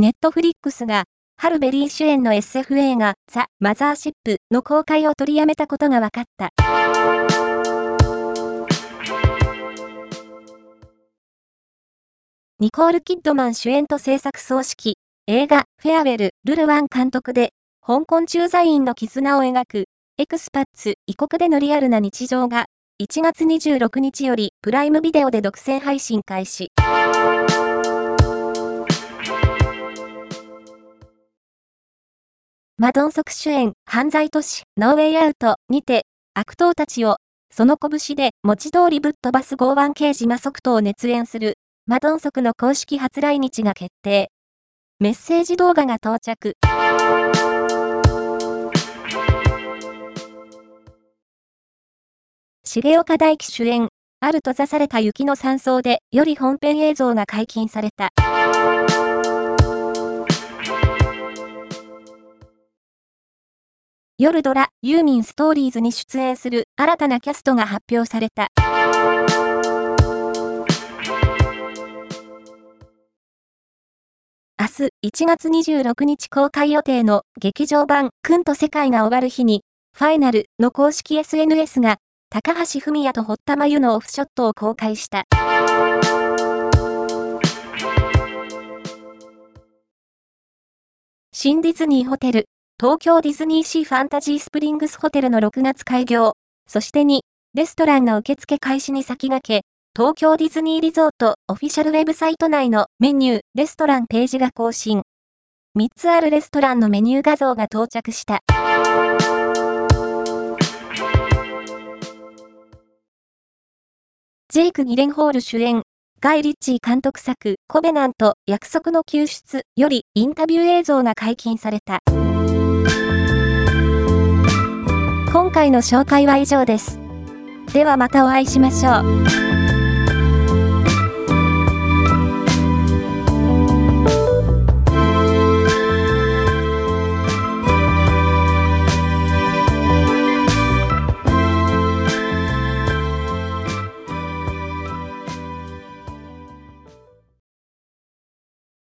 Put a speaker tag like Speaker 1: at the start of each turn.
Speaker 1: ネットフリックスが、ハルベリー主演の SF 映画、ザ・マザーシップの公開を取りやめたことが分かった。ニコール・キッドマン主演と制作総指揮、映画、フェアウェル、ルルワン監督で、香港駐在員の絆を描く、エクスパッツ、異国でのリアルな日常が、1月26日より、プライムビデオで独占配信開始。マドンソク主演、犯罪都市、ノーウェイアウトにて、悪党たちを、その拳で文字通りぶっ飛ばす剛腕刑事マソクトを熱演する、マドンソクの公式初来日が決定。メッセージ動画が到着。重岡大樹主演、ある閉ざされた雪の山荘で、より本編映像が解禁された。夜ドラ、ユーミンストーリーズに出演する新たなキャストが発表された。明日1月26日公開予定の劇場版くんと世界が終わる日に、ファイナルの公式 SNS が高橋文也と堀田真由のオフショットを公開した。新ディズニーホテル東京ディズニーシーファンタジースプリングスホテルの6月開業、そして2、レストランの受付開始に先駆け、東京ディズニーリゾートオフィシャルウェブサイト内のメニュー、レストランページが更新。3つあるレストランのメニュー画像が到着した。ジェイク・ギレンホール主演、ガイ・リッチー監督作、コベナント、約束の救出よりインタビュー映像が解禁された。今回の紹介は以上です。ではまたお会いしましょう。